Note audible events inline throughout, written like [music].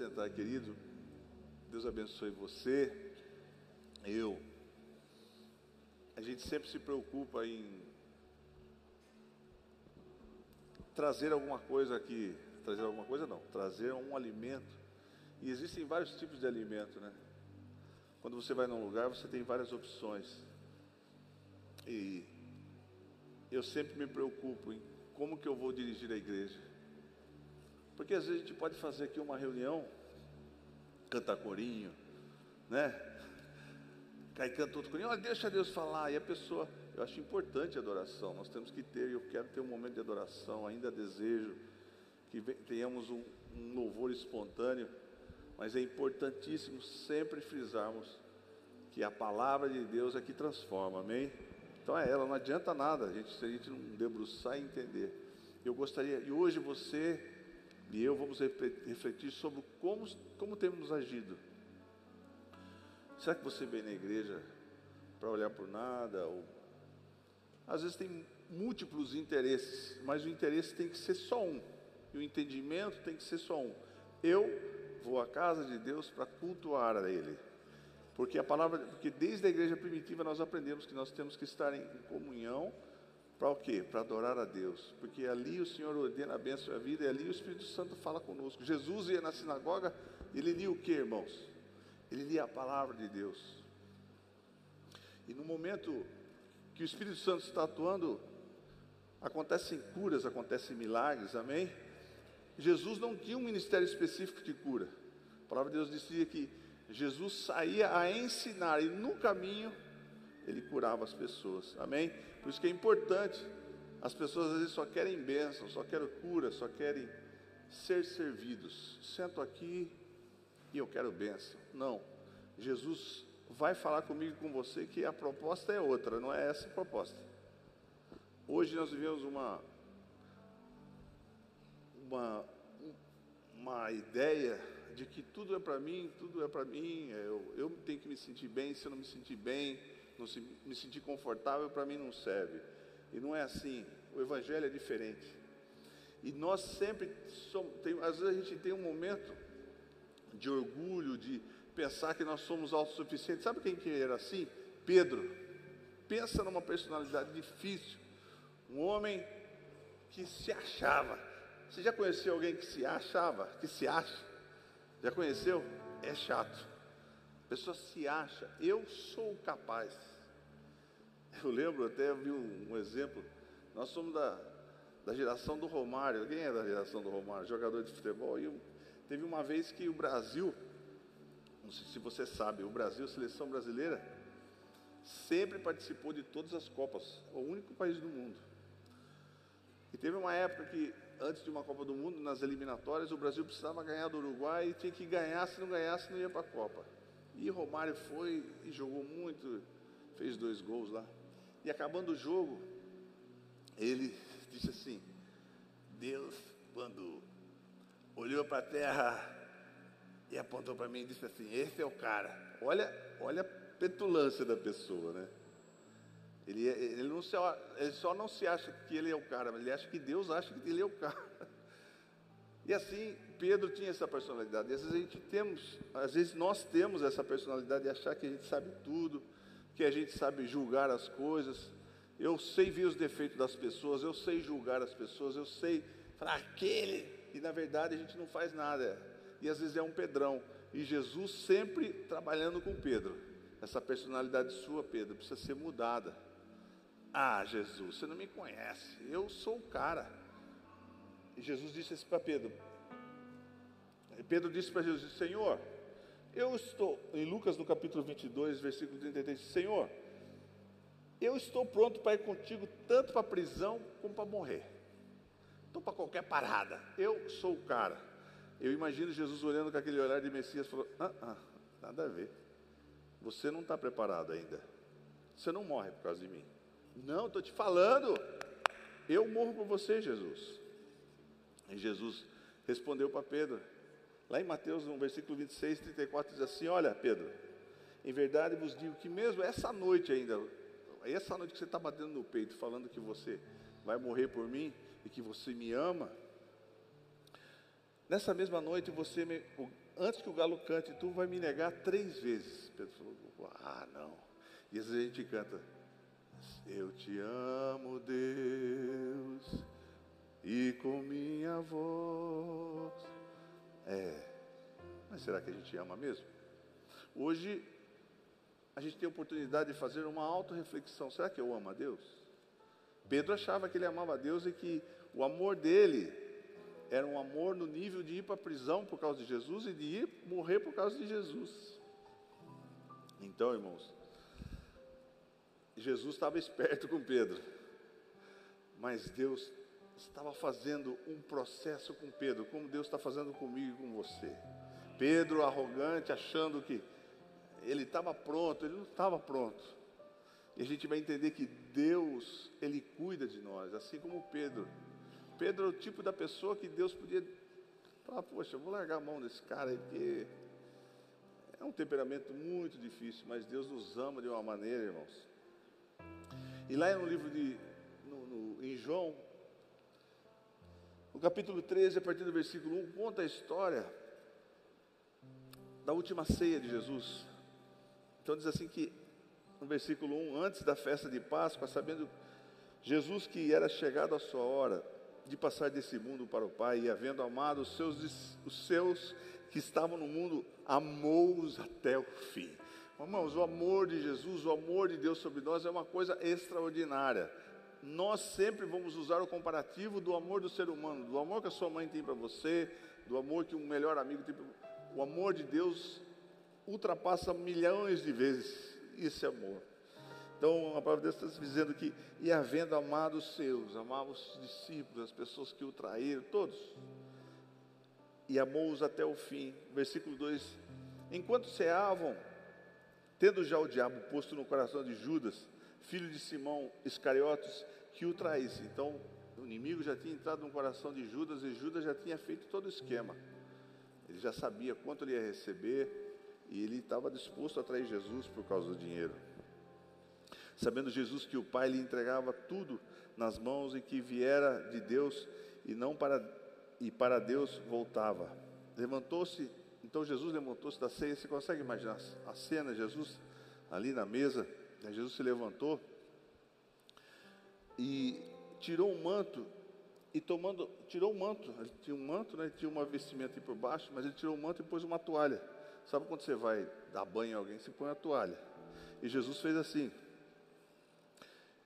sentar, querido. Deus abençoe você, eu. A gente sempre se preocupa em trazer alguma coisa aqui, trazer alguma coisa não, trazer um alimento. E existem vários tipos de alimento, né? Quando você vai num lugar, você tem várias opções. E eu sempre me preocupo em como que eu vou dirigir a igreja. Porque às vezes a gente pode fazer aqui uma reunião, cantar corinho, né? Cai canta outro corinho, olha, deixa Deus falar. E a pessoa, eu acho importante a adoração, nós temos que ter, eu quero ter um momento de adoração, ainda desejo que tenhamos um, um louvor espontâneo, mas é importantíssimo sempre frisarmos que a palavra de Deus é que transforma, amém? Então é ela, não adianta nada a gente, se a gente não debruçar e entender. Eu gostaria, e hoje você e eu vamos refletir sobre como, como temos agido. Será que você vem na igreja para olhar por nada? Ou... Às vezes tem múltiplos interesses, mas o interesse tem que ser só um. E o entendimento tem que ser só um. Eu vou à casa de Deus para cultuar a Ele. Porque a palavra, porque desde a igreja primitiva nós aprendemos que nós temos que estar em comunhão para o quê? Para adorar a Deus. Porque ali o Senhor ordena a bênção e a vida, e ali o Espírito Santo fala conosco. Jesus ia na sinagoga, ele lia o que, irmãos? Ele lia a palavra de Deus. E no momento que o Espírito Santo está atuando, acontecem curas, acontecem milagres, amém? Jesus não tinha um ministério específico de cura. A palavra de Deus dizia que Jesus saía a ensinar, e no caminho ele curava as pessoas. Amém? Por isso que é importante. As pessoas às vezes só querem bênção, só querem cura, só querem ser servidos. Sento aqui e eu quero bênção. Não. Jesus vai falar comigo com você que a proposta é outra, não é essa a proposta. Hoje nós vivemos uma uma uma ideia de que tudo é para mim, tudo é para mim, eu, eu tenho que me sentir bem, se eu não me sentir bem, não se, me sentir confortável, para mim não serve. E não é assim. O Evangelho é diferente. E nós sempre somos, tem, às vezes a gente tem um momento de orgulho, de pensar que nós somos autossuficientes. Sabe quem que era assim? Pedro. Pensa numa personalidade difícil. Um homem que se achava. Você já conheceu alguém que se achava, que se acha? Já conheceu? É chato pessoa se acha, eu sou capaz. Eu lembro, até vi um, um exemplo, nós somos da, da geração do Romário. Quem é da geração do Romário? Jogador de futebol. E teve uma vez que o Brasil, não sei se você sabe, o Brasil, a seleção brasileira, sempre participou de todas as Copas, o único país do mundo. E teve uma época que, antes de uma Copa do Mundo, nas eliminatórias, o Brasil precisava ganhar do Uruguai e tinha que ganhar, se não ganhasse, não ia para a Copa. E Romário foi e jogou muito, fez dois gols lá. E acabando o jogo, ele disse assim: Deus, quando olhou para a terra e apontou para mim e disse assim: Esse é o cara. Olha, olha a petulância da pessoa, né? Ele, ele, não se, ele só não se acha que ele é o cara, mas ele acha que Deus acha que ele é o cara. [laughs] E assim, Pedro tinha essa personalidade. Às vezes a gente temos, às vezes nós temos essa personalidade de achar que a gente sabe tudo, que a gente sabe julgar as coisas. Eu sei ver os defeitos das pessoas, eu sei julgar as pessoas, eu sei falar aquele, e na verdade a gente não faz nada. E às vezes é um Pedrão. E Jesus sempre trabalhando com Pedro. Essa personalidade sua, Pedro, precisa ser mudada. Ah, Jesus, você não me conhece. Eu sou o cara. E Jesus disse para Pedro. E Pedro disse para Jesus: Senhor, eu estou, em Lucas no capítulo 22, versículo 33, Senhor, eu estou pronto para ir contigo tanto para a prisão como para morrer. Estou para qualquer parada. Eu sou o cara. Eu imagino Jesus olhando com aquele olhar de Messias falou: ah, ah, nada a ver. Você não está preparado ainda. Você não morre por causa de mim. Não, estou te falando. Eu morro por você, Jesus. E Jesus respondeu para Pedro, lá em Mateus, no versículo 26, 34, diz assim: Olha, Pedro, em verdade vos digo que mesmo essa noite ainda, essa noite que você está batendo no peito, falando que você vai morrer por mim e que você me ama, Nessa mesma noite, você me, antes que o galo cante, tu vai me negar três vezes. Pedro falou, ah, não. E às vezes a gente canta, eu te amo, Deus, e com minha voz. É, mas será que a gente ama mesmo? Hoje, a gente tem a oportunidade de fazer uma auto-reflexão. Será que eu amo a Deus? Pedro achava que ele amava a Deus e que o amor dele era um amor no nível de ir para a prisão por causa de Jesus e de ir morrer por causa de Jesus. Então, irmãos, Jesus estava esperto com Pedro, mas Deus estava fazendo um processo com Pedro, como Deus está fazendo comigo e com você. Pedro, arrogante, achando que ele estava pronto, ele não estava pronto. E a gente vai entender que Deus, Ele cuida de nós, assim como Pedro. Pedro é o tipo da pessoa que Deus podia falar, poxa, eu vou largar a mão desse cara porque é um temperamento muito difícil, mas Deus nos ama de uma maneira, irmãos. E lá no livro de, no, no, em João, no capítulo 13, a partir do versículo 1, conta a história da última ceia de Jesus. Então diz assim que, no versículo 1, antes da festa de Páscoa, sabendo Jesus que era chegado a sua hora de passar desse mundo para o Pai, e havendo amado os seus, os seus que estavam no mundo, amou-os até o fim. Irmãos, o amor de Jesus, o amor de Deus sobre nós é uma coisa extraordinária. Nós sempre vamos usar o comparativo do amor do ser humano, do amor que a sua mãe tem para você, do amor que um melhor amigo tem para. O amor de Deus ultrapassa milhões de vezes esse amor. Então a palavra de Deus está dizendo que, e havendo amado os seus, amava os discípulos, as pessoas que o traíram, todos, e amou-os até o fim. Versículo 2: Enquanto ceavam, tendo já o diabo posto no coração de Judas, filho de Simão Iscariotes, que o traísse. Então o inimigo já tinha entrado no coração de Judas e Judas já tinha feito todo o esquema. Ele já sabia quanto ele ia receber e ele estava disposto a trair Jesus por causa do dinheiro. Sabendo Jesus que o Pai lhe entregava tudo nas mãos e que viera de Deus e não para e para Deus voltava. Levantou-se, então Jesus levantou-se da ceia. Você consegue imaginar a cena? Jesus ali na mesa? Jesus se levantou e tirou um manto e tomando, tirou o manto, ele tinha um manto, né, tinha uma vestimenta aí por baixo, mas ele tirou o manto e pôs uma toalha. Sabe quando você vai dar banho em alguém, você põe a toalha. E Jesus fez assim.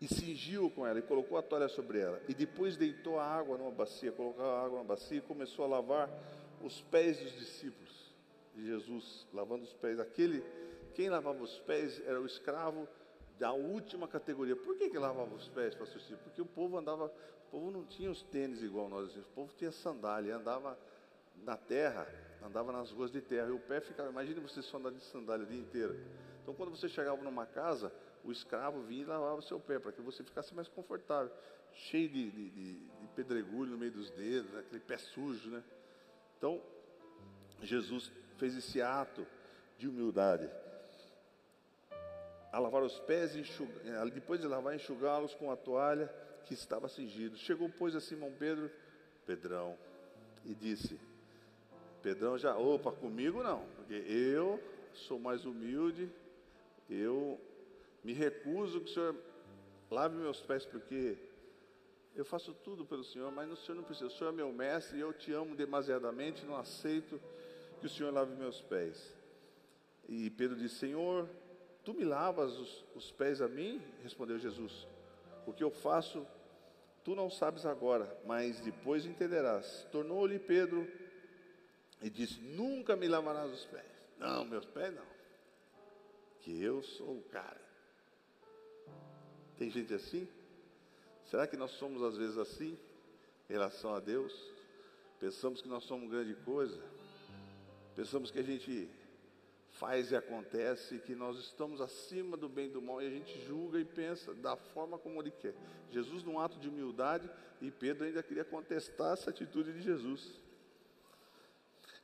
E cingiu com ela e colocou a toalha sobre ela. E depois deitou a água numa bacia, colocou a água numa bacia e começou a lavar os pés dos discípulos de Jesus, lavando os pés. Aquele, quem lavava os pés era o escravo da última categoria. Por que, que lavava os pés, pastor Chico? Porque o povo andava, o povo não tinha os tênis igual nós, o povo tinha sandália, andava na terra, andava nas ruas de terra, e o pé ficava, imagine você só andar de sandália o dia inteiro. Então quando você chegava numa casa, o escravo vinha e lavava o seu pé, para que você ficasse mais confortável, cheio de, de, de, de pedregulho no meio dos dedos, né? aquele pé sujo, né? Então, Jesus fez esse ato de humildade a lavar os pés, enxugar, eh, depois de lavar, enxugá-los com a toalha que estava cingido. Chegou, pois, a Simão Pedro, Pedrão, e disse: Pedrão já, opa, comigo não, porque eu sou mais humilde, eu me recuso que o Senhor lave meus pés, porque eu faço tudo pelo Senhor, mas o Senhor não precisa. O Senhor é meu mestre e eu te amo demasiadamente, não aceito que o Senhor lave meus pés. E Pedro disse: Senhor, Tu me lavas os, os pés a mim? Respondeu Jesus. O que eu faço, tu não sabes agora, mas depois entenderás. Tornou-lhe Pedro e disse: Nunca me lavarás os pés. Não, meus pés não. Que eu sou o cara. Tem gente assim? Será que nós somos às vezes assim em relação a Deus? Pensamos que nós somos grande coisa. Pensamos que a gente faz e acontece, que nós estamos acima do bem e do mal e a gente julga e pensa da forma como ele quer. Jesus, num ato de humildade, e Pedro ainda queria contestar essa atitude de Jesus.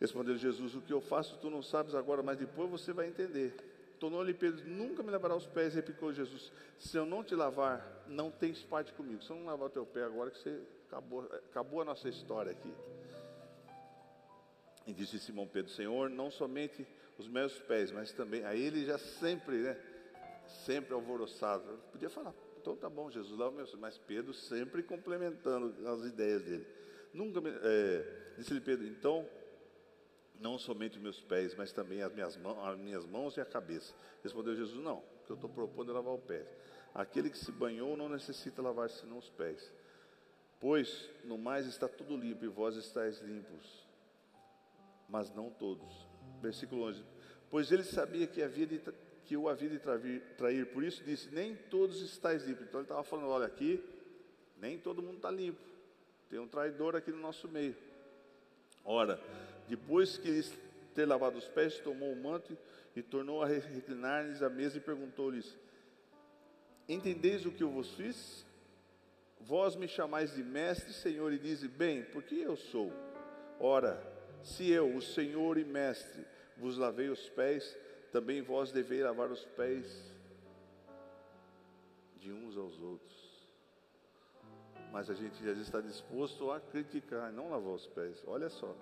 Respondeu Jesus: O que eu faço tu não sabes agora, mas depois você vai entender. Tornou-lhe Pedro: Nunca me lavará os pés, replicou Jesus. Se eu não te lavar, não tens parte comigo. Se eu não lavar o teu pé agora, que você acabou, acabou a nossa história aqui. E disse Simão Pedro: Senhor, não somente os meus pés, mas também. Aí ele já sempre, né? Sempre alvoroçado. Podia falar, então tá bom, Jesus, lava meus Mas Pedro sempre complementando as ideias dele. Nunca me, é, disse-lhe Pedro, então, não somente os meus pés, mas também as minhas, mãos, as minhas mãos e a cabeça. Respondeu Jesus, não, o que eu estou propondo é lavar os pés. Aquele que se banhou não necessita lavar senão os pés. Pois no mais está tudo limpo e vós estáis limpos, mas não todos. Versículo 11. Pois ele sabia que, havia de, que o havia de trair, trair, por isso disse: Nem todos estáis limpos. Então ele estava falando: Olha, aqui, nem todo mundo está limpo. Tem um traidor aqui no nosso meio. Ora, depois que lhes ter lavado os pés, tomou o manto e tornou a reclinar-lhes a mesa e perguntou-lhes: Entendeis o que eu vos fiz? Vós me chamais de mestre, Senhor, e dize: Bem, porque eu sou. Ora, se eu, o Senhor e mestre, vos lavei os pés, também vós deveis lavar os pés de uns aos outros. Mas a gente já está disposto a criticar, não lavar os pés. Olha só,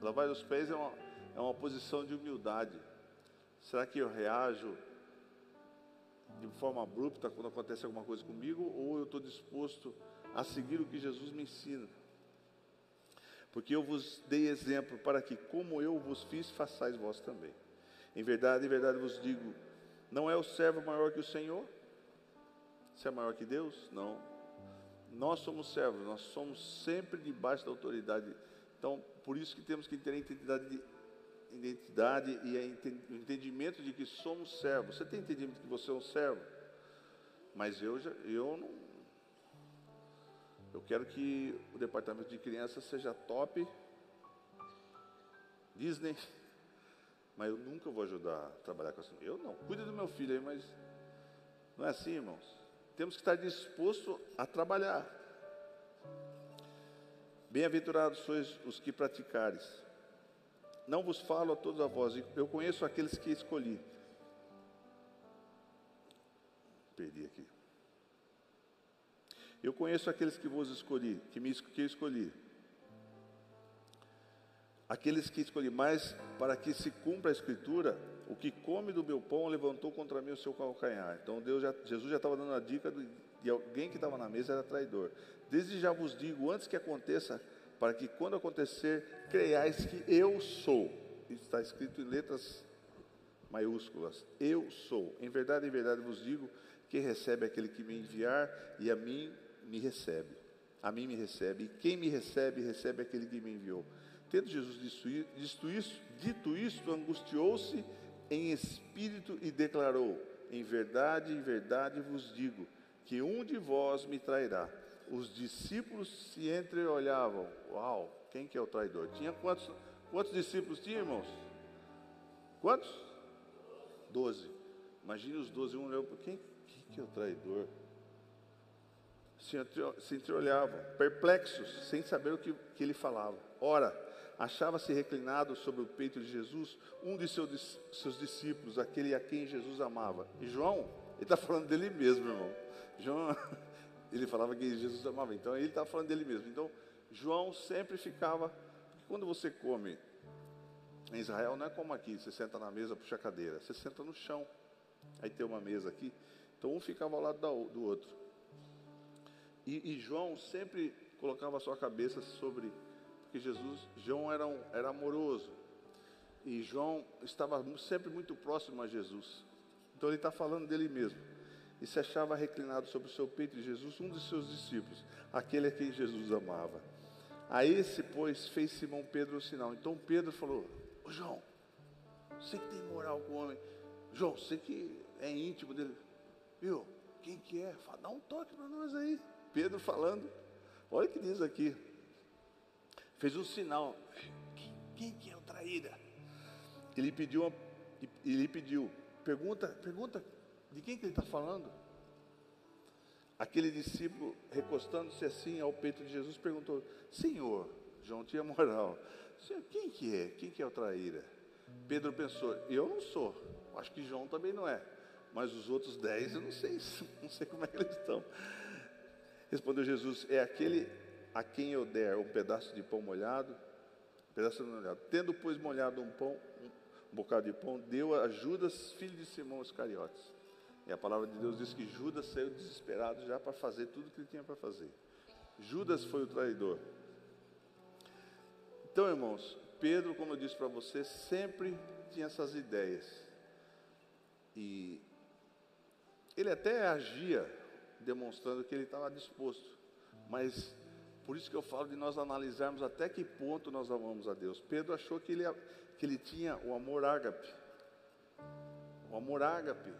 lavar os pés é uma, é uma posição de humildade. Será que eu reajo de forma abrupta quando acontece alguma coisa comigo, ou eu estou disposto a seguir o que Jesus me ensina? Porque eu vos dei exemplo para que, como eu vos fiz, façais vós também. Em verdade, em verdade vos digo: não é o servo maior que o Senhor? Se é maior que Deus? Não. Nós somos servos, nós somos sempre debaixo da autoridade. Então, por isso que temos que ter a identidade de identidade e o entendimento de que somos servos. Você tem entendimento de que você é um servo? Mas eu, já, eu não. Eu quero que o departamento de crianças seja top, Disney, mas eu nunca vou ajudar a trabalhar com assim. Eu não. Cuida do meu filho aí, mas não é assim, irmãos. Temos que estar disposto a trabalhar. Bem-aventurados sois os que praticares não vos falo a todos a vós, eu conheço aqueles que escolhi. Perdi aqui. Eu conheço aqueles que vos escolhi, que me que escolhi. Aqueles que escolhi, mas para que se cumpra a escritura, o que come do meu pão levantou contra mim o seu calcanhar. Então Deus já, Jesus já estava dando a dica de, de alguém que estava na mesa era traidor. Desde já vos digo, antes que aconteça, para que quando acontecer, creiais que eu sou. Está escrito em letras maiúsculas. Eu sou. Em verdade, em verdade vos digo, quem recebe aquele que me enviar, e a mim me recebe. A mim me recebe. E quem me recebe, recebe aquele que me enviou. Tendo Jesus dito isso, dito isto, angustiou-se em espírito e declarou: Em verdade, em verdade vos digo, que um de vós me trairá os discípulos se entreolhavam. Uau, quem que é o traidor? Tinha quantos, quantos discípulos tinha, irmãos? Quantos? Doze. Imagine os doze, um olhou, quem, quem que é o traidor? Se, entreolhavam, perplexos, sem saber o que, que ele falava. Ora, achava-se reclinado sobre o peito de Jesus um de seus, seus discípulos, aquele a quem Jesus amava. E João, ele está falando dele mesmo, irmão. João [laughs] ele falava que Jesus amava. Então ele estava falando dele mesmo. Então João sempre ficava. Quando você come em Israel, não é como aqui, você senta na mesa, puxa a cadeira. Você senta no chão. Aí tem uma mesa aqui. Então um ficava ao lado do outro. E, e João sempre colocava a sua cabeça sobre. Porque Jesus, João era, um, era amoroso. E João estava sempre muito próximo a Jesus. Então ele está falando dele mesmo e se achava reclinado sobre o seu peito de Jesus um dos seus discípulos, aquele a quem Jesus amava. A esse, pois, fez Simão Pedro o sinal. Então Pedro falou: Ô João, você que tem moral com o homem, João, você que é íntimo dele, viu? Quem que é? Fala, dá um toque para nós aí. Pedro falando, olha o que diz aqui. Fez um sinal. Quem, quem que é o traíra? Ele pediu, uma, ele pediu, pergunta, pergunta de quem que ele está falando? Aquele discípulo, recostando-se assim ao peito de Jesus, perguntou: Senhor, João tinha moral, Senhor, quem que é? Quem que é o traíra? Pedro pensou: Eu não sou, acho que João também não é, mas os outros dez eu não sei, [laughs] não sei como é que eles estão. Respondeu Jesus: É aquele a quem eu der um pedaço de pão molhado. pedaço molhado. Tendo, pois, molhado um pão, um bocado de pão, deu a Judas, filho de Simão Iscariotes. E a palavra de Deus diz que Judas saiu desesperado já para fazer tudo que ele tinha para fazer. Judas foi o traidor. Então, irmãos, Pedro, como eu disse para você, sempre tinha essas ideias. E ele até agia demonstrando que ele estava disposto. Mas por isso que eu falo de nós analisarmos até que ponto nós amamos a Deus. Pedro achou que ele, que ele tinha o amor ágape. O amor ágape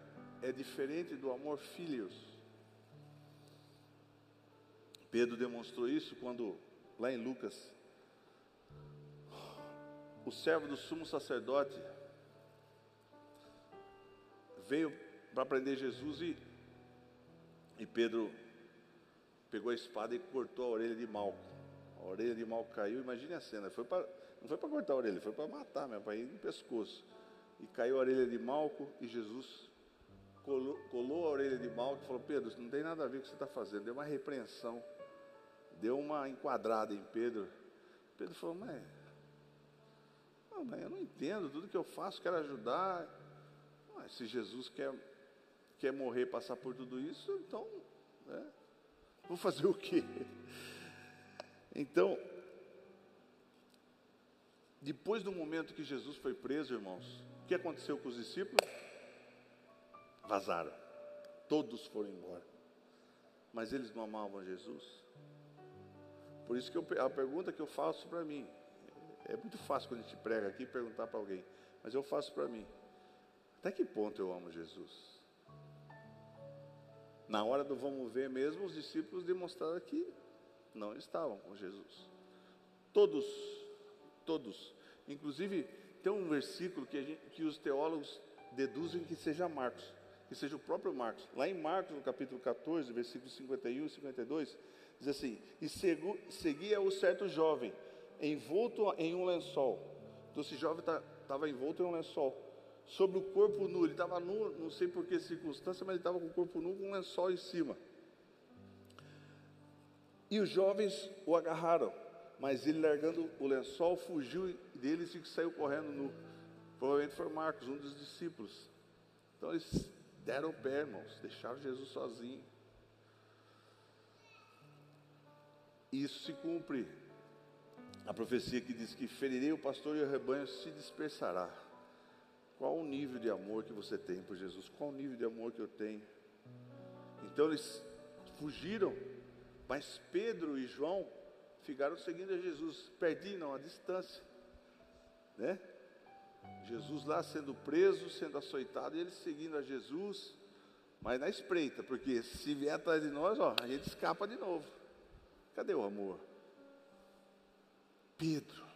é diferente do amor filhos. Pedro demonstrou isso quando, lá em Lucas, o servo do sumo sacerdote veio para prender Jesus e, e Pedro pegou a espada e cortou a orelha de Malco. A orelha de Malco caiu, imagine a cena, foi pra, não foi para cortar a orelha, foi para matar mesmo, para ir no pescoço. E caiu a orelha de Malco e Jesus colou, colou a orelha de Malco e falou, Pedro, isso não tem nada a ver com o que você está fazendo, deu uma repreensão, deu uma enquadrada em Pedro. Pedro falou, mas, não, mas eu não entendo, tudo que eu faço, quero ajudar. Mas se Jesus quer, quer morrer, passar por tudo isso, então, né? Vou fazer o quê? Então, depois do momento que Jesus foi preso, irmãos, o que aconteceu com os discípulos? Vazaram. Todos foram embora. Mas eles não amavam Jesus. Por isso que eu, a pergunta que eu faço para mim, é muito fácil quando a gente prega aqui perguntar para alguém, mas eu faço para mim. Até que ponto eu amo Jesus? Na hora do vamos ver mesmo, os discípulos demonstraram que não estavam com Jesus. Todos, todos. Inclusive, tem um versículo que, gente, que os teólogos deduzem que seja Marcos, que seja o próprio Marcos. Lá em Marcos, no capítulo 14, versículos 51 e 52, diz assim: E seguia o certo jovem, envolto em um lençol. Então, esse jovem estava tá, envolto em um lençol sobre o corpo nu. Ele estava nu, não sei por que circunstância, mas ele estava com o corpo nu com um lençol em cima. E os jovens o agarraram, mas ele, largando o lençol, fugiu deles e saiu correndo nu. Provavelmente foi Marcos, um dos discípulos. Então eles deram o pé, irmãos, deixaram Jesus sozinho. Isso se cumpre. A profecia que diz que ferirei o pastor e o rebanho se dispersará. Qual o nível de amor que você tem por Jesus? Qual o nível de amor que eu tenho? Então eles fugiram, mas Pedro e João ficaram seguindo a Jesus, perdiam a distância, né? Jesus lá sendo preso, sendo açoitado, e eles seguindo a Jesus, mas na espreita, porque se vier atrás de nós, ó, a gente escapa de novo. Cadê o amor? Pedro,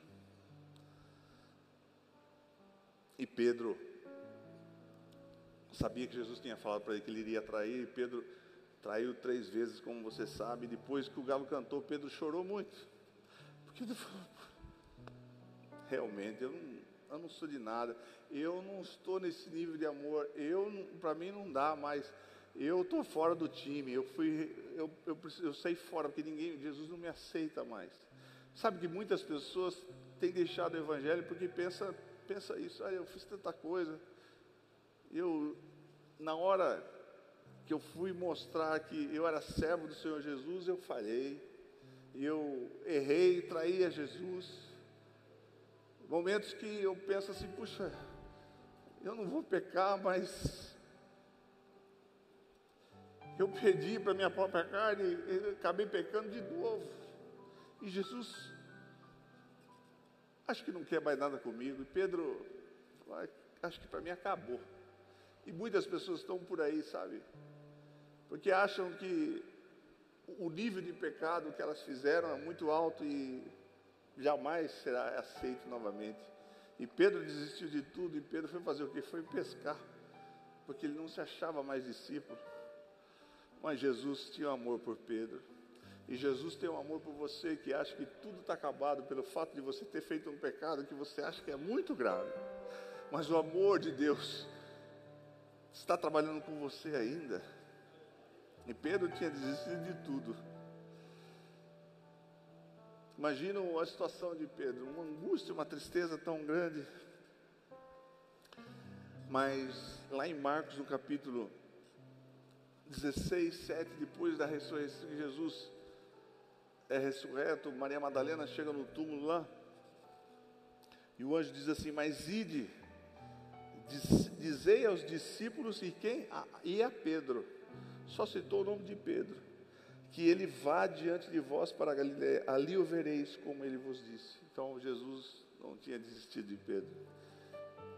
E Pedro sabia que Jesus tinha falado para ele que ele iria trair, e Pedro traiu três vezes, como você sabe. Depois que o galo cantou, Pedro chorou muito. Porque realmente, eu não, eu não sou de nada, eu não estou nesse nível de amor, eu para mim não dá mais. Eu estou fora do time, eu fui, eu, eu, eu saí fora, porque ninguém, Jesus não me aceita mais. Sabe que muitas pessoas têm deixado o evangelho porque pensa pensa isso, eu fiz tanta coisa. Eu, na hora que eu fui mostrar que eu era servo do Senhor Jesus, eu falhei. Eu errei, traí a Jesus. Momentos que eu penso assim, puxa, eu não vou pecar, mas eu pedi para minha própria carne acabei pecando de novo. E Jesus acho que não quer mais nada comigo. E Pedro, acho que para mim acabou. E muitas pessoas estão por aí, sabe? Porque acham que o nível de pecado que elas fizeram é muito alto e jamais será aceito novamente. E Pedro desistiu de tudo, e Pedro foi fazer o que? Foi pescar, porque ele não se achava mais discípulo. Mas Jesus tinha amor por Pedro. E Jesus tem um amor por você que acha que tudo está acabado pelo fato de você ter feito um pecado que você acha que é muito grave. Mas o amor de Deus está trabalhando com você ainda. E Pedro tinha desistido de tudo. Imagina a situação de Pedro, uma angústia, uma tristeza tão grande. Mas lá em Marcos, no capítulo 16, 7, depois da ressurreição de Jesus, é ressurreto, Maria Madalena chega no túmulo lá, e o anjo diz assim: Mas ide, diz, dizei aos discípulos e quem? e a Pedro, só citou o nome de Pedro, que ele vá diante de vós para a Galiléia, ali o vereis, como ele vos disse. Então Jesus não tinha desistido de Pedro,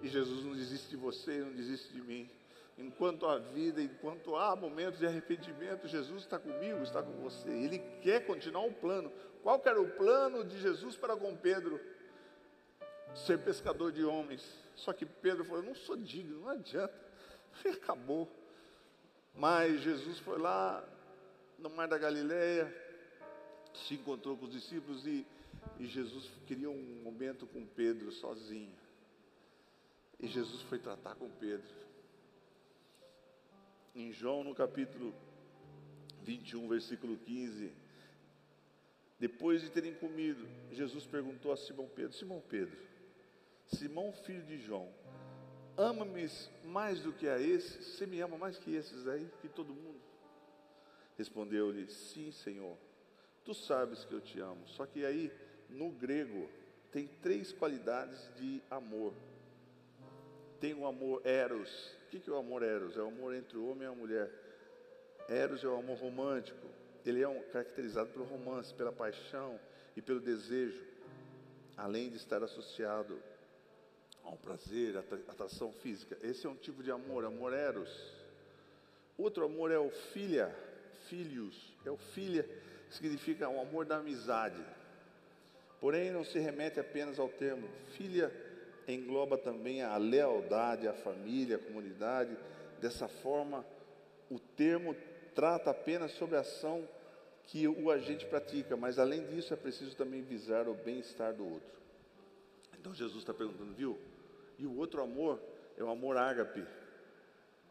e Jesus não desiste de você, não desiste de mim. Enquanto há vida, enquanto há momentos de arrependimento, Jesus está comigo, está com você. Ele quer continuar o plano. Qual era o plano de Jesus para com Pedro? Ser pescador de homens. Só que Pedro falou: não sou digno, não adianta. E [laughs] acabou. Mas Jesus foi lá no Mar da Galileia, se encontrou com os discípulos e, e Jesus queria um momento com Pedro sozinho. E Jesus foi tratar com Pedro em João, no capítulo 21, versículo 15. Depois de terem comido, Jesus perguntou a Simão Pedro: Simão Pedro, Simão, filho de João, ama-me mais do que a esses? Você me ama mais que esses aí, que todo mundo? Respondeu-lhe: Sim, Senhor, tu sabes que eu te amo. Só que aí, no grego, tem três qualidades de amor. Tem o amor eros, o que é o amor eros? É o amor entre o homem e a mulher. Eros é o amor romântico. Ele é um, caracterizado pelo romance, pela paixão e pelo desejo, além de estar associado ao prazer, à atração física. Esse é um tipo de amor, amor eros. Outro amor é o filha, filhos, é o filha, que significa o amor da amizade. Porém, não se remete apenas ao termo filha engloba também a lealdade à família, à comunidade. Dessa forma, o termo trata apenas sobre a ação que o agente pratica, mas além disso é preciso também visar o bem-estar do outro. Então Jesus está perguntando, viu? E o outro amor é o amor ágape,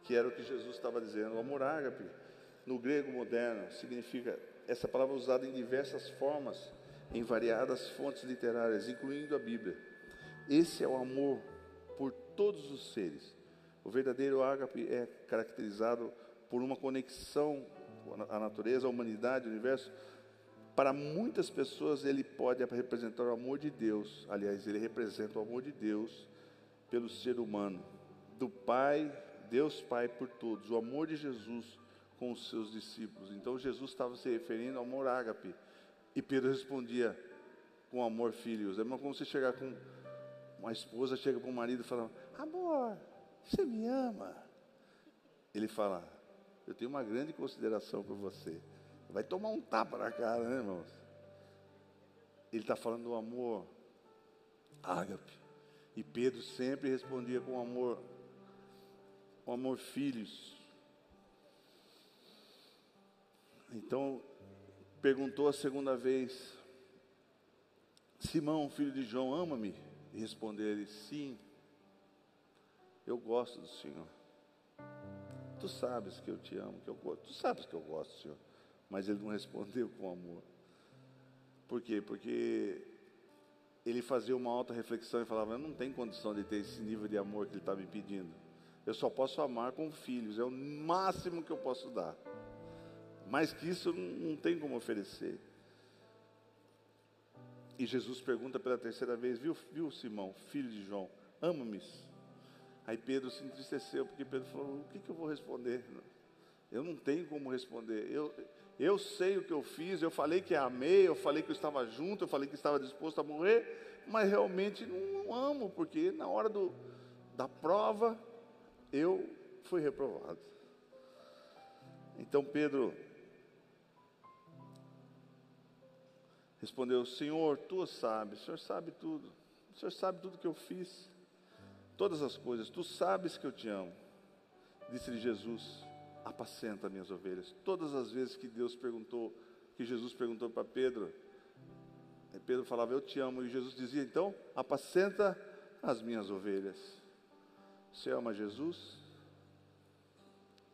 que era o que Jesus estava dizendo. O amor ágape, no grego moderno, significa essa palavra usada em diversas formas, em variadas fontes literárias, incluindo a Bíblia. Esse é o amor por todos os seres. O verdadeiro ágape é caracterizado por uma conexão a natureza, a humanidade, o universo. Para muitas pessoas, ele pode representar o amor de Deus. Aliás, ele representa o amor de Deus pelo ser humano, do Pai, Deus Pai por todos, o amor de Jesus com os seus discípulos. Então, Jesus estava se referindo ao amor ágape. E Pedro respondia com amor filhos. É como você chegar com uma esposa chega para o marido e fala: Amor, você me ama? Ele fala: Eu tenho uma grande consideração por você. Vai tomar um tapa na cara, né, irmãos? Ele está falando do amor ágape. E Pedro sempre respondia com amor, com amor filhos. Então, perguntou a segunda vez: Simão, filho de João, ama-me? E ele: Sim, eu gosto do Senhor. Tu sabes que eu te amo, que eu gosto. Tu sabes que eu gosto do Senhor. Mas ele não respondeu com amor. Por quê? Porque ele fazia uma alta reflexão e falava: Eu não tenho condição de ter esse nível de amor que ele está me pedindo. Eu só posso amar com filhos, é o máximo que eu posso dar. Mais que isso, não tem como oferecer. E Jesus pergunta pela terceira vez: Viu, viu Simão, filho de João, ama-me? Aí Pedro se entristeceu, porque Pedro falou: O que, que eu vou responder? Eu não tenho como responder. Eu, eu sei o que eu fiz, eu falei que amei, eu falei que eu estava junto, eu falei que estava disposto a morrer, mas realmente não amo, porque na hora do, da prova eu fui reprovado. Então Pedro Respondeu: Senhor, tu sabes, o Senhor sabe tudo. O Senhor sabe tudo que eu fiz, todas as coisas. Tu sabes que eu te amo. Disse-lhe Jesus: Apacenta minhas ovelhas. Todas as vezes que Deus perguntou, que Jesus perguntou para Pedro, Pedro falava: Eu te amo. E Jesus dizia: Então, apacenta as minhas ovelhas. Você ama Jesus?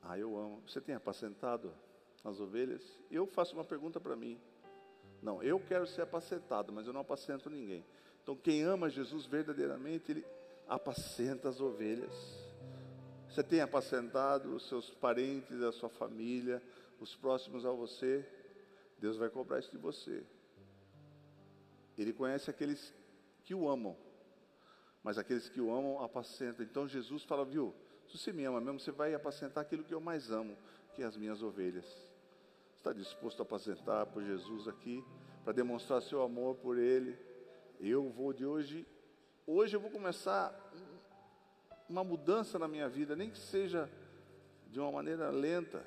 Ah, eu amo. Você tem apacentado as ovelhas? Eu faço uma pergunta para mim. Não, eu quero ser apacentado, mas eu não apacento ninguém. Então, quem ama Jesus verdadeiramente, ele apacenta as ovelhas. Você tem apacentado os seus parentes, a sua família, os próximos a você, Deus vai cobrar isso de você. Ele conhece aqueles que o amam, mas aqueles que o amam apacentam. Então Jesus fala, viu? Se você me ama mesmo, você vai apacentar aquilo que eu mais amo, que é as minhas ovelhas. Está disposto a apacentar por Jesus aqui, para demonstrar seu amor por Ele? Eu vou de hoje, hoje eu vou começar uma mudança na minha vida, nem que seja de uma maneira lenta,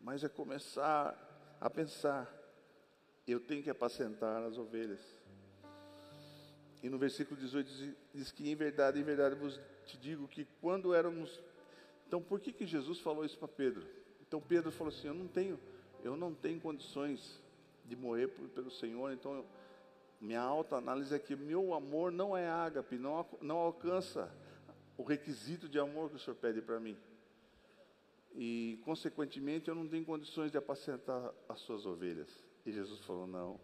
mas é começar a pensar: eu tenho que apacentar as ovelhas. E no versículo 18 diz, que em verdade, em verdade vos te digo que quando éramos. Então por que, que Jesus falou isso para Pedro? Então Pedro falou assim: eu não tenho, eu não tenho condições de morrer por, pelo Senhor, então eu, minha alta análise é que meu amor não é ágape, não, não alcança o requisito de amor que o Senhor pede para mim. E, consequentemente, eu não tenho condições de apacentar as suas ovelhas. E Jesus falou: Não,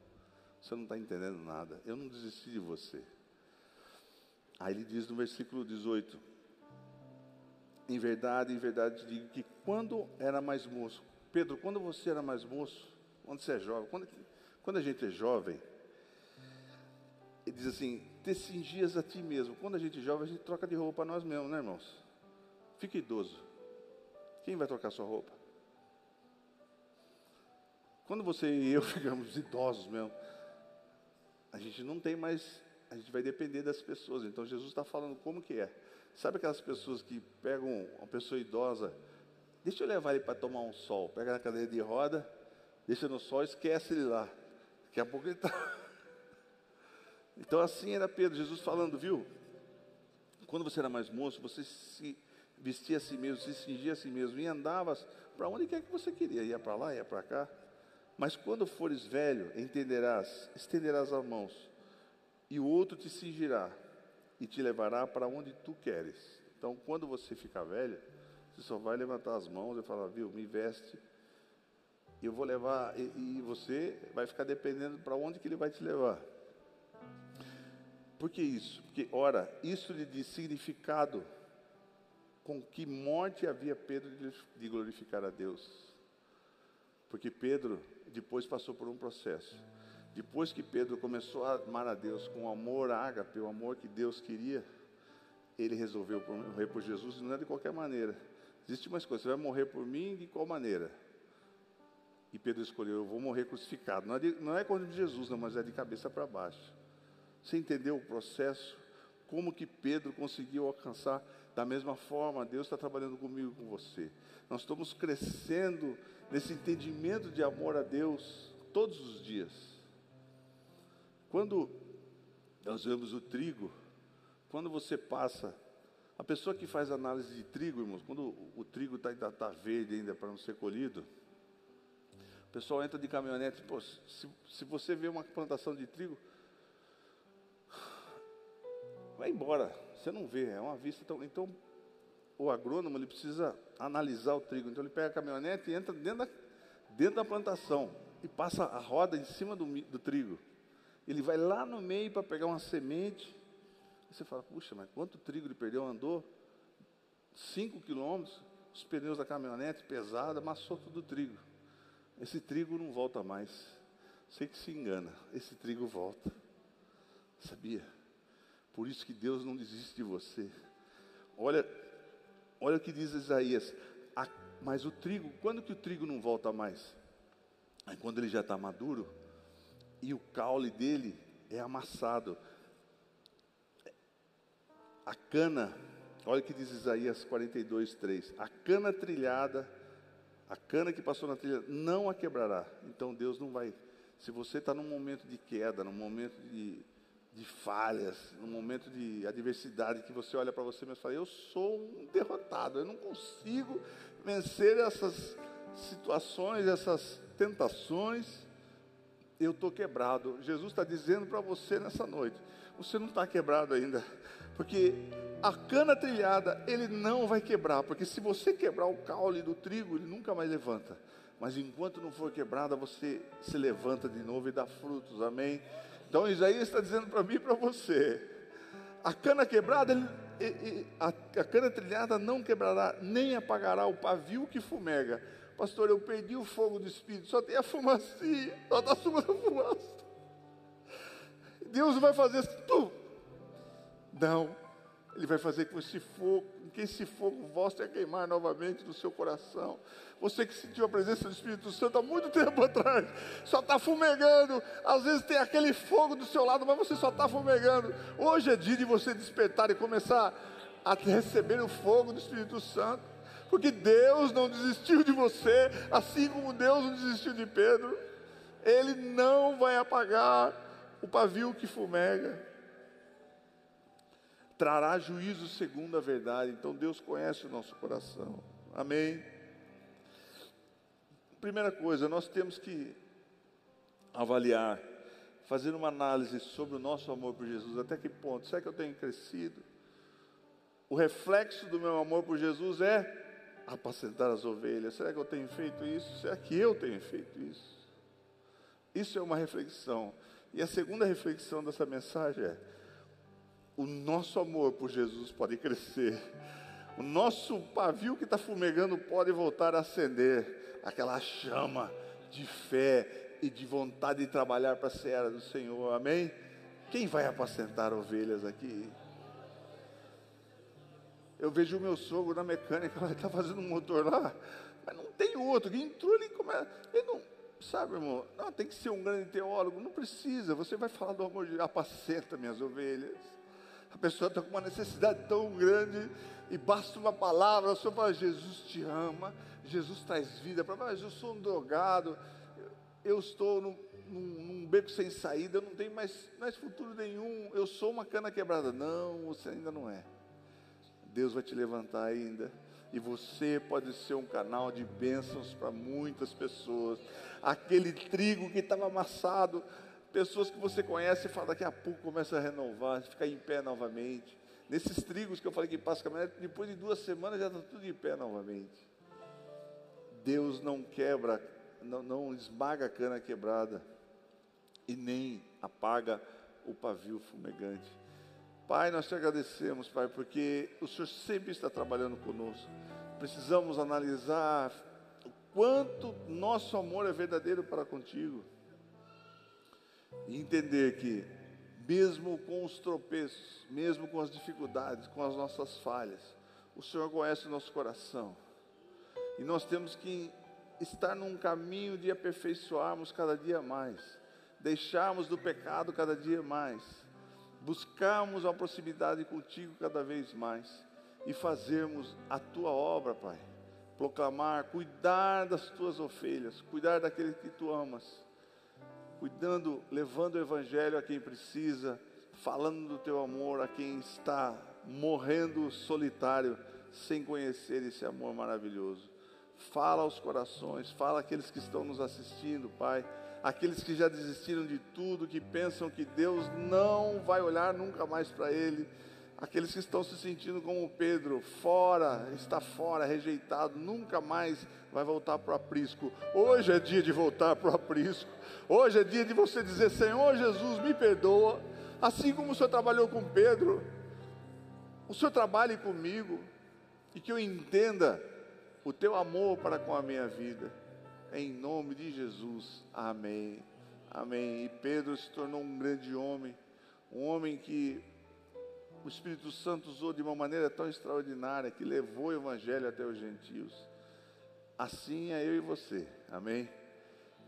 você não está entendendo nada. Eu não desisti de você. Aí ele diz no versículo 18: Em verdade, em verdade te digo que quando era mais moço, Pedro, quando você era mais moço, quando você é jovem, quando, quando a gente é jovem, ele diz assim: te cingias a ti mesmo. Quando a gente é jovem, a gente troca de roupa nós mesmos, né, irmãos? Fica idoso. Quem vai trocar sua roupa? Quando você e eu [laughs] ficamos idosos mesmo, a gente não tem mais, a gente vai depender das pessoas. Então Jesus está falando como que é. Sabe aquelas pessoas que pegam uma pessoa idosa, deixa eu levar ele para tomar um sol, pega na cadeira de roda, deixa no sol, esquece ele lá. Daqui a pouco ele está. [laughs] Então assim era Pedro, Jesus falando, viu? Quando você era mais moço, você se vestia a si mesmo, se cingia a si mesmo e andava para onde quer que você queria, ia para lá, ia para cá. Mas quando fores velho, entenderás, estenderás as mãos, e o outro te cingirá e te levará para onde tu queres. Então, quando você ficar velho, você só vai levantar as mãos e falar, viu, me veste, eu vou levar, e, e você vai ficar dependendo para onde que ele vai te levar. Por que isso? Porque, ora, isso lhe diz significado com que morte havia Pedro de glorificar a Deus. Porque Pedro depois passou por um processo. Depois que Pedro começou a amar a Deus com amor ágape, o amor que Deus queria, ele resolveu morrer por Jesus, não é de qualquer maneira. Existe uma coisa, você vai morrer por mim de qual maneira? E Pedro escolheu, eu vou morrer crucificado. Não é, de, não é de Jesus, não, mas é de cabeça para baixo. Você entendeu o processo? Como que Pedro conseguiu alcançar da mesma forma? Deus está trabalhando comigo com você. Nós estamos crescendo nesse entendimento de amor a Deus todos os dias. Quando nós vemos o trigo, quando você passa, a pessoa que faz análise de trigo, irmãos, quando o, trigo tá, está verde ainda para não ser colhido, o pessoal entra de caminhonete, pô, se, se você vê uma plantação de trigo, vai embora, você não vê, é uma vista tão. Então, o agrônomo ele precisa analisar o trigo. Então ele pega a caminhonete e entra dentro da, dentro da plantação e passa a roda em cima do, do trigo. Ele vai lá no meio para pegar uma semente. Você fala, puxa, mas quanto trigo ele perdeu? Andou 5 quilômetros, os pneus da caminhonete pesada, amassou todo o trigo. Esse trigo não volta mais. Sei que se engana, esse trigo volta. Sabia? Por isso que Deus não desiste de você. Olha, olha o que diz Isaías. A, mas o trigo, quando que o trigo não volta mais? É quando ele já está maduro e o caule dele é amassado. A cana, olha o que diz Isaías 42, 3. A cana trilhada, a cana que passou na trilha, não a quebrará. Então Deus não vai. Se você está num momento de queda, num momento de de falhas, no momento de adversidade que você olha para você mesmo e fala: Eu sou um derrotado, eu não consigo vencer essas situações, essas tentações, eu estou quebrado. Jesus está dizendo para você nessa noite: Você não está quebrado ainda, porque a cana trilhada ele não vai quebrar, porque se você quebrar o caule do trigo, ele nunca mais levanta. mas enquanto não for quebrada, você se levanta de novo e dá frutos, amém? Então Isaías está dizendo para mim e para você: a cana quebrada, a, cana trilhada não quebrará, nem apagará o pavio que fumega. Pastor, eu perdi o fogo do Espírito, só tem a fumacinha, só está subindo a fumaça. Deus vai fazer assim, não, Ele vai fazer com esse fogo, que esse fogo volte a queimar novamente no seu coração. Você que sentiu a presença do Espírito Santo há muito [laughs] tempo atrás, só está fumegando. Às vezes tem aquele fogo do seu lado, mas você só está fumegando. Hoje é dia de você despertar e começar a receber o fogo do Espírito Santo. Porque Deus não desistiu de você, assim como Deus não desistiu de Pedro. Ele não vai apagar o pavio que fumega trará juízo segundo a verdade. Então Deus conhece o nosso coração. Amém. Primeira coisa, nós temos que avaliar, fazer uma análise sobre o nosso amor por Jesus. Até que ponto? Será que eu tenho crescido? O reflexo do meu amor por Jesus é apacentar as ovelhas. Será que eu tenho feito isso? Será que eu tenho feito isso? Isso é uma reflexão. E a segunda reflexão dessa mensagem é: o nosso amor por Jesus pode crescer. O nosso pavio que está fumegando pode voltar a acender aquela chama de fé e de vontade de trabalhar para a seara do Senhor. Amém? Quem vai apacentar ovelhas aqui? Eu vejo o meu sogro na mecânica, [laughs] ele está fazendo um motor lá, mas não tem outro. Ele entrou ali, como é? Ele não, sabe, irmão? Não, tem que ser um grande teólogo. Não precisa. Você vai falar do amor de apacenta minhas ovelhas. A pessoa está com uma necessidade tão grande e basta uma palavra, só fala, Jesus te ama, Jesus traz vida para mas eu sou um drogado, eu estou num, num, num, beco sem saída, eu não tenho mais, mais futuro nenhum, eu sou uma cana quebrada. Não, você ainda não é. Deus vai te levantar ainda. E você pode ser um canal de bênçãos para muitas pessoas. Aquele trigo que estava amassado, Pessoas que você conhece e fala, daqui a pouco começa a renovar, ficar em pé novamente. Nesses trigos que eu falei que passa caminhonete, depois de duas semanas já está tudo em pé novamente. Deus não quebra, não, não esmaga a cana quebrada e nem apaga o pavio fumegante. Pai, nós te agradecemos, Pai, porque o Senhor sempre está trabalhando conosco. Precisamos analisar o quanto nosso amor é verdadeiro para contigo e entender que, mesmo com os tropeços, mesmo com as dificuldades, com as nossas falhas, o Senhor conhece o nosso coração. E nós temos que estar num caminho de aperfeiçoarmos cada dia mais, deixarmos do pecado cada dia mais, buscarmos a proximidade contigo cada vez mais e fazermos a tua obra, Pai. Proclamar, cuidar das tuas ovelhas, cuidar daqueles que tu amas cuidando, levando o Evangelho a quem precisa, falando do teu amor a quem está morrendo solitário, sem conhecer esse amor maravilhoso. Fala aos corações, fala àqueles que estão nos assistindo, Pai, aqueles que já desistiram de tudo, que pensam que Deus não vai olhar nunca mais para ele aqueles que estão se sentindo como Pedro, fora, está fora, rejeitado, nunca mais vai voltar para o aprisco. Hoje é dia de voltar para o aprisco. Hoje é dia de você dizer: Senhor Jesus, me perdoa. Assim como o Senhor trabalhou com Pedro, o Senhor trabalhe comigo e que eu entenda o teu amor para com a minha vida. Em nome de Jesus. Amém. Amém. E Pedro se tornou um grande homem, um homem que o Espírito Santo usou de uma maneira tão extraordinária que levou o Evangelho até os gentios. Assim é eu e você, amém?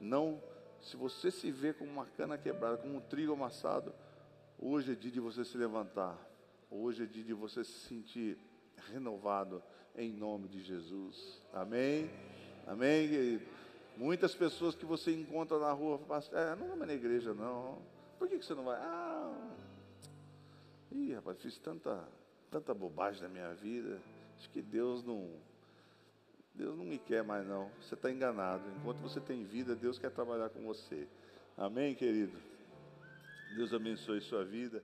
Não, se você se vê como uma cana quebrada, como um trigo amassado, hoje é dia de você se levantar, hoje é dia de você se sentir renovado em nome de Jesus, amém? Amém, querido? Muitas pessoas que você encontra na rua, é, não vai na igreja não, por que, que você não vai? Ah, Ih, rapaz, fiz tanta, tanta bobagem na minha vida. Acho que Deus não. Deus não me quer mais, não. Você está enganado. Enquanto você tem vida, Deus quer trabalhar com você. Amém, querido? Deus abençoe sua vida.